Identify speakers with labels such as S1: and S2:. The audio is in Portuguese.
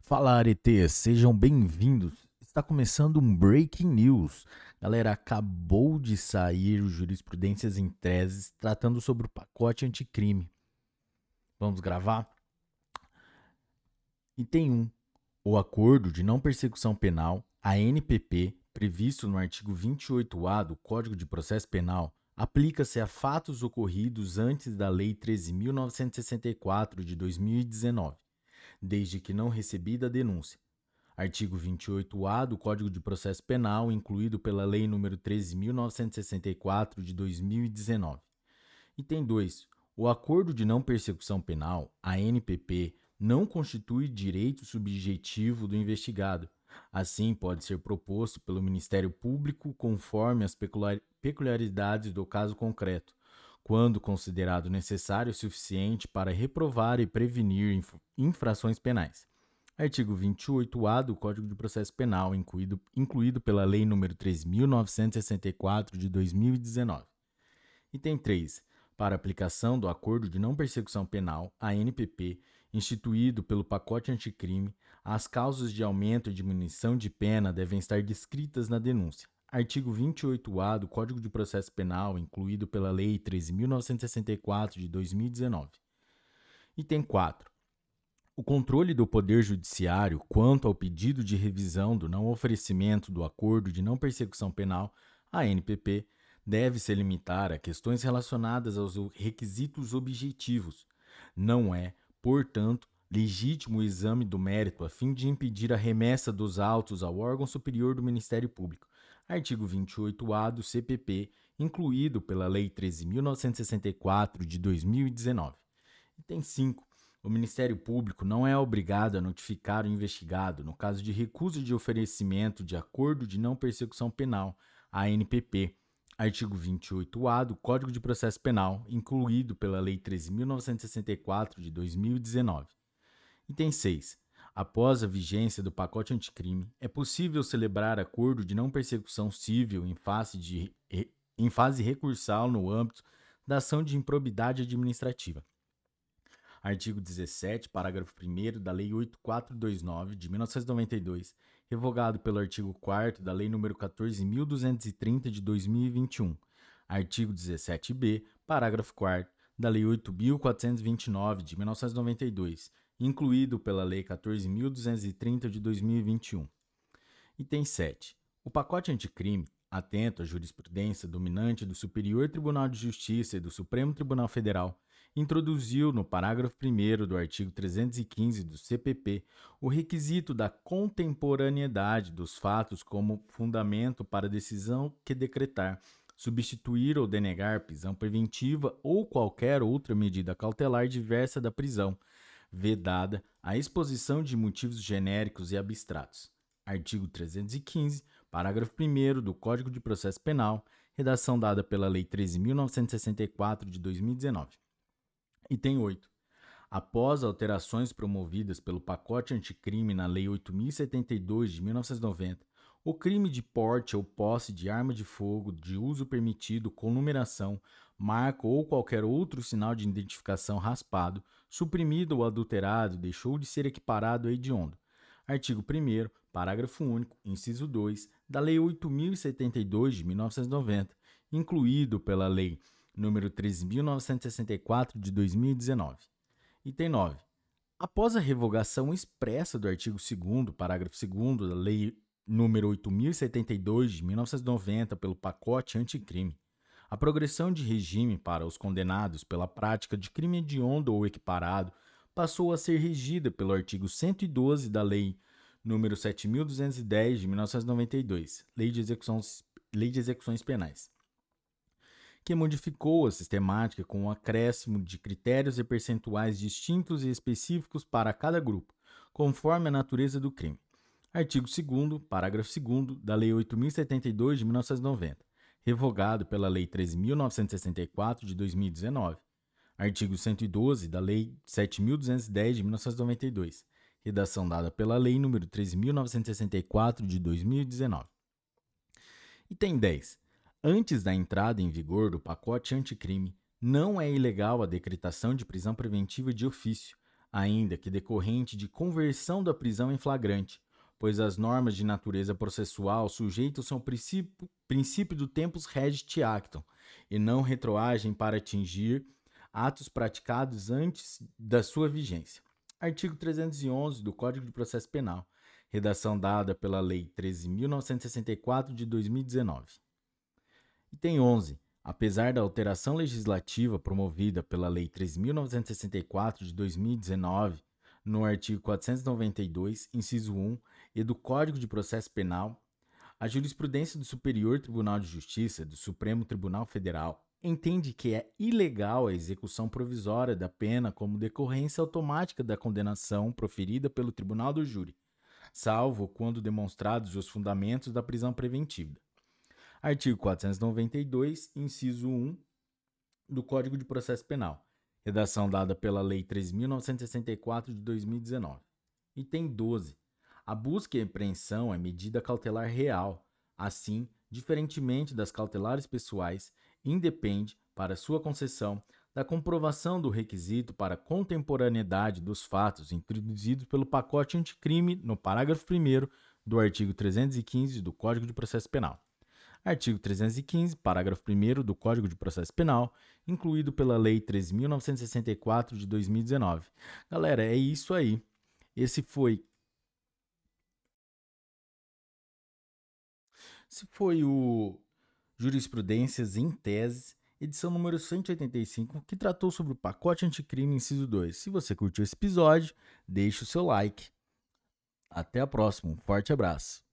S1: Fala aretes, sejam bem-vindos. Está começando um Breaking News. Galera, acabou de sair o Jurisprudências em Teses tratando sobre o pacote anticrime. Vamos gravar? Item 1. O acordo de não persecução penal, ANPP, previsto no artigo 28A do Código de Processo Penal, aplica-se a fatos ocorridos antes da Lei 13.964 de 2019 desde que não recebida a denúncia. Artigo 28-A do Código de Processo Penal, incluído pela Lei nº 13.964 de 2019. Item 2. O acordo de não persecução penal, ANPP, não constitui direito subjetivo do investigado. Assim, pode ser proposto pelo Ministério Público conforme as peculiaridades do caso concreto, quando considerado necessário o suficiente para reprovar e prevenir infrações penais. Artigo 28-A do Código de Processo Penal, incluído, incluído pela Lei nº 3.964 de 2019. Item 3. Para aplicação do Acordo de Não Persecução Penal, ANPP, instituído pelo pacote anticrime, as causas de aumento e diminuição de pena devem estar descritas na denúncia. Artigo 28-A do Código de Processo Penal, incluído pela Lei 13.964 de 2019. Item 4. O controle do Poder Judiciário quanto ao pedido de revisão do não oferecimento do Acordo de Não Persecução Penal, ANPP, deve se limitar a questões relacionadas aos requisitos objetivos. Não é, portanto, legítimo o exame do mérito a fim de impedir a remessa dos autos ao órgão superior do Ministério Público, artigo 28-A do CPP, incluído pela Lei 13.964 de 2019. Item 5. O Ministério Público não é obrigado a notificar o investigado no caso de recusa de oferecimento de acordo de não persecução penal, ANPP, artigo 28-A do Código de Processo Penal, incluído pela Lei 13.964 de 2019. Item 6. Após a vigência do pacote anticrime, é possível celebrar acordo de não persecução civil em fase, de, em fase recursal no âmbito da ação de improbidade administrativa. Artigo 17, parágrafo 1 da Lei 8429 de 1992, revogado pelo artigo 4 da Lei nº 14230 de 2021. Artigo 17b, parágrafo 4 da Lei 8429 de 1992 incluído pela Lei 14.230 de 2021. Item 7. O pacote anticrime, atento à jurisprudência dominante do Superior Tribunal de Justiça e do Supremo Tribunal Federal, introduziu no parágrafo 1 do artigo 315 do CPP o requisito da contemporaneidade dos fatos como fundamento para a decisão que decretar, substituir ou denegar prisão preventiva ou qualquer outra medida cautelar diversa da prisão, vedada a exposição de motivos genéricos e abstratos. Artigo 315, parágrafo 1 do Código de Processo Penal, redação dada pela Lei 13.964 de 2019. Item 8. Após alterações promovidas pelo pacote anticrime na Lei 8.072 de 1990, o crime de porte ou posse de arma de fogo de uso permitido com numeração, marca ou qualquer outro sinal de identificação raspado, suprimido ou adulterado, deixou de ser equiparado a hediondo. Artigo 1 parágrafo único, inciso 2, da Lei 8072 de 1990, incluído pela Lei nº 13.964 de 2019. Item 9. Após a revogação expressa do artigo 2 parágrafo 2 da Lei número 8072 de 1990 pelo pacote anticrime. A progressão de regime para os condenados pela prática de crime hediondo ou equiparado passou a ser regida pelo artigo 112 da Lei número 7210 de 1992, Lei de Execuções, Lei de Execuções Penais, que modificou a sistemática com o um acréscimo de critérios e percentuais distintos e específicos para cada grupo, conforme a natureza do crime. Artigo 2 parágrafo 2 da Lei 8072 de 1990, revogado pela Lei 13964 de 2019. Artigo 112 da Lei 7210 de 1992, redação dada pela Lei nº 13964 de 2019. Item 10. Antes da entrada em vigor do pacote anticrime, não é ilegal a decretação de prisão preventiva de ofício, ainda que decorrente de conversão da prisão em flagrante, pois as normas de natureza processual sujeitam-se ao princípio, princípio do tempus regit actum e não retroagem para atingir atos praticados antes da sua vigência. Artigo 311 do Código de Processo Penal, redação dada pela Lei 13.964 de 2019. Item 11. Apesar da alteração legislativa promovida pela Lei 3.964 de 2019, no artigo 492, inciso 1, e do Código de Processo Penal, a jurisprudência do Superior Tribunal de Justiça do Supremo Tribunal Federal entende que é ilegal a execução provisória da pena como decorrência automática da condenação proferida pelo tribunal do júri, salvo quando demonstrados os fundamentos da prisão preventiva. Artigo 492, inciso 1 do Código de Processo Penal, redação dada pela Lei 3.964 de 2019. Item 12. A busca e apreensão é medida cautelar real. Assim, diferentemente das cautelares pessoais, independe, para sua concessão, da comprovação do requisito para contemporaneidade dos fatos introduzidos pelo pacote anticrime no parágrafo 1 do artigo 315 do Código de Processo Penal. Artigo 315, parágrafo 1 do Código de Processo Penal, incluído pela Lei 3.964 de 2019. Galera, é isso aí. Esse foi. Esse foi o Jurisprudências em Tese, edição número 185, que tratou sobre o pacote anticrime inciso 2. Se você curtiu esse episódio, deixe o seu like. Até a próxima. Um forte abraço.